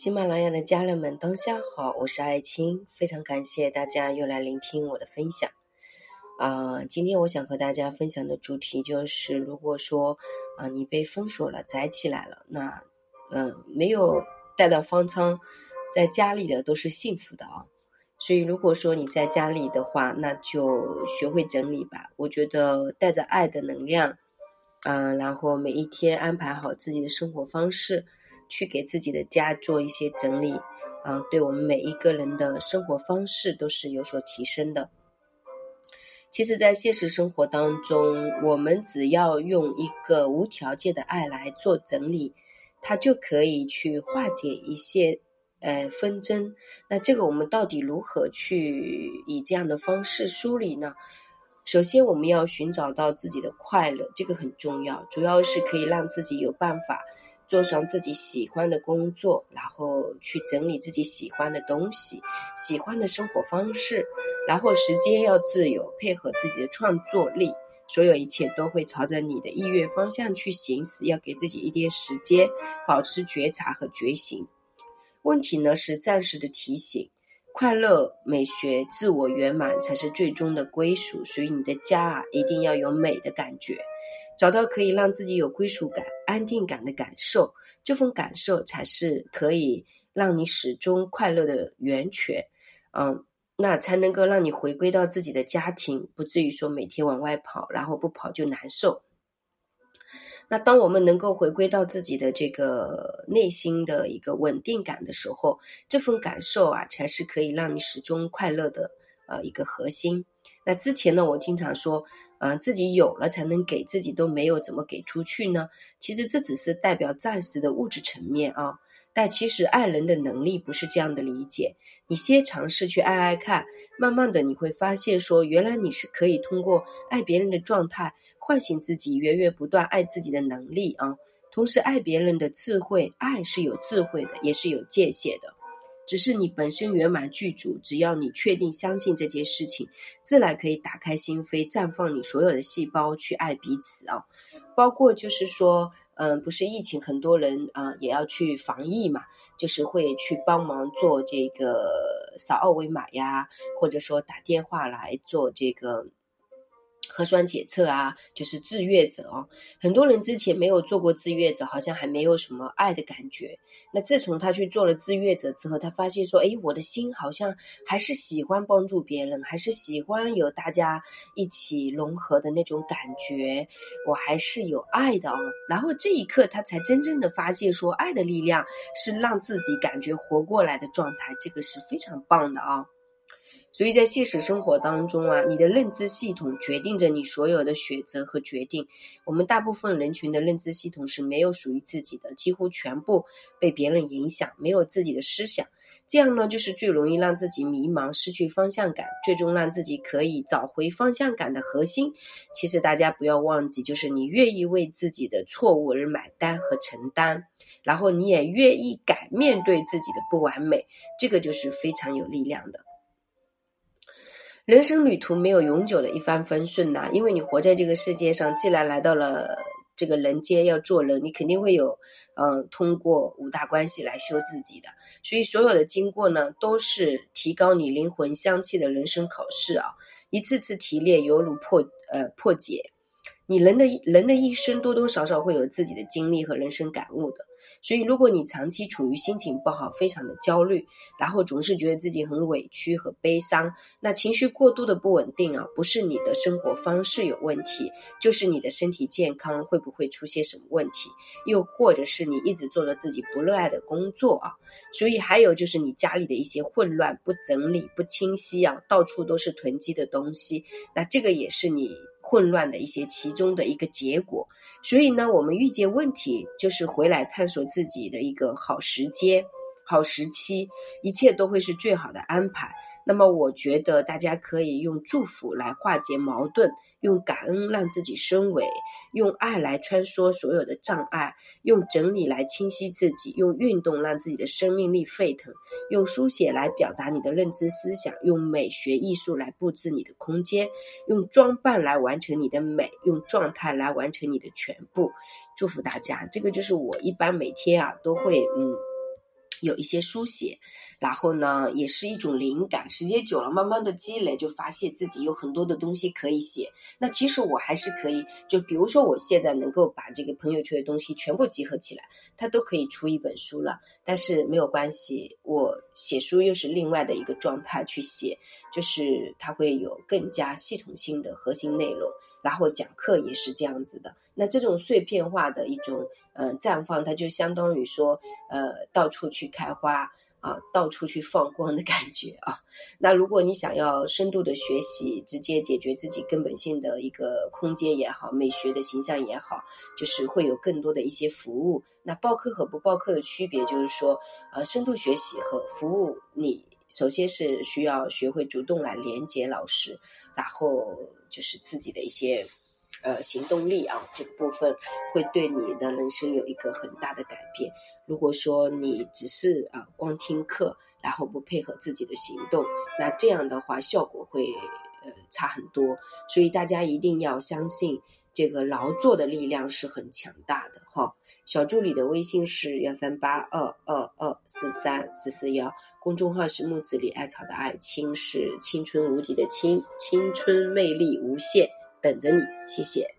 喜马拉雅的家人们，当下好，我是爱青，非常感谢大家又来聆听我的分享。啊，今天我想和大家分享的主题就是，如果说啊你被封锁了、宅起来了，那嗯没有带到方舱，在家里的都是幸福的啊。所以如果说你在家里的话，那就学会整理吧。我觉得带着爱的能量，嗯，然后每一天安排好自己的生活方式。去给自己的家做一些整理，啊，对我们每一个人的生活方式都是有所提升的。其实，在现实生活当中，我们只要用一个无条件的爱来做整理，它就可以去化解一些呃纷争。那这个我们到底如何去以这样的方式梳理呢？首先，我们要寻找到自己的快乐，这个很重要，主要是可以让自己有办法。做上自己喜欢的工作，然后去整理自己喜欢的东西、喜欢的生活方式，然后时间要自由，配合自己的创作力，所有一切都会朝着你的意愿方向去行驶。要给自己一点时间，保持觉察和觉醒。问题呢是暂时的提醒，快乐、美学、自我圆满才是最终的归属。所以你的家啊，一定要有美的感觉。找到可以让自己有归属感、安定感的感受，这份感受才是可以让你始终快乐的源泉。嗯，那才能够让你回归到自己的家庭，不至于说每天往外跑，然后不跑就难受。那当我们能够回归到自己的这个内心的一个稳定感的时候，这份感受啊，才是可以让你始终快乐的呃一个核心。那之前呢，我经常说。啊，自己有了才能给自己都没有怎么给出去呢？其实这只是代表暂时的物质层面啊，但其实爱人的能力不是这样的理解。你先尝试去爱爱看，慢慢的你会发现说，原来你是可以通过爱别人的状态唤醒自己源源不断爱自己的能力啊。同时，爱别人的智慧，爱是有智慧的，也是有界限的。只是你本身圆满具足，只要你确定相信这件事情，自然可以打开心扉，绽放你所有的细胞去爱彼此啊。包括就是说，嗯，不是疫情，很多人啊也要去防疫嘛，就是会去帮忙做这个扫二维码呀，或者说打电话来做这个。核酸检测啊，就是志愿者哦。很多人之前没有做过志愿者，好像还没有什么爱的感觉。那自从他去做了志愿者之后，他发现说：“哎，我的心好像还是喜欢帮助别人，还是喜欢有大家一起融合的那种感觉，我还是有爱的哦。”然后这一刻，他才真正的发现说，爱的力量是让自己感觉活过来的状态，这个是非常棒的啊。所以在现实生活当中啊，你的认知系统决定着你所有的选择和决定。我们大部分人群的认知系统是没有属于自己的，几乎全部被别人影响，没有自己的思想。这样呢，就是最容易让自己迷茫、失去方向感，最终让自己可以找回方向感的核心。其实大家不要忘记，就是你愿意为自己的错误而买单和承担，然后你也愿意敢面对自己的不完美，这个就是非常有力量的。人生旅途没有永久的一帆风顺呐，因为你活在这个世界上，既然来到了这个人间要做人，你肯定会有，嗯，通过五大关系来修自己的。所以所有的经过呢，都是提高你灵魂香气的人生考试啊，一次次提炼犹如破呃破解。你人的人的一生多多少少会有自己的经历和人生感悟的。所以，如果你长期处于心情不好、非常的焦虑，然后总是觉得自己很委屈和悲伤，那情绪过度的不稳定啊，不是你的生活方式有问题，就是你的身体健康会不会出现什么问题？又或者是你一直做了自己不热爱的工作啊？所以还有就是你家里的一些混乱、不整理、不清晰啊，到处都是囤积的东西，那这个也是你混乱的一些其中的一个结果。所以呢，我们遇见问题就是回来探索自己的一个好时间、好时期，一切都会是最好的安排。那么，我觉得大家可以用祝福来化解矛盾，用感恩让自己升维，用爱来穿梭所有的障碍，用整理来清晰自己，用运动让自己的生命力沸腾，用书写来表达你的认知思想，用美学艺术来布置你的空间，用装扮来完成你的美，用状态来完成你的全部。祝福大家，这个就是我一般每天啊都会嗯。有一些书写，然后呢，也是一种灵感。时间久了，慢慢的积累，就发现自己有很多的东西可以写。那其实我还是可以，就比如说我现在能够把这个朋友圈的东西全部集合起来，它都可以出一本书了。但是没有关系，我写书又是另外的一个状态去写，就是它会有更加系统性的核心内容。然后讲课也是这样子的。那这种碎片化的一种。嗯，绽放它就相当于说，呃，到处去开花啊，到处去放光的感觉啊。那如果你想要深度的学习，直接解决自己根本性的一个空间也好，美学的形象也好，就是会有更多的一些服务。那报课和不报课的区别就是说，呃，深度学习和服务，你首先是需要学会主动来连接老师，然后就是自己的一些。呃，行动力啊，这个部分会对你的人生有一个很大的改变。如果说你只是啊光听课，然后不配合自己的行动，那这样的话效果会呃差很多。所以大家一定要相信，这个劳作的力量是很强大的哈。小助理的微信是幺三八二二二四三四四幺，公众号是木子李艾草的爱青是青春无敌的青，青春魅力无限。等着你，谢谢。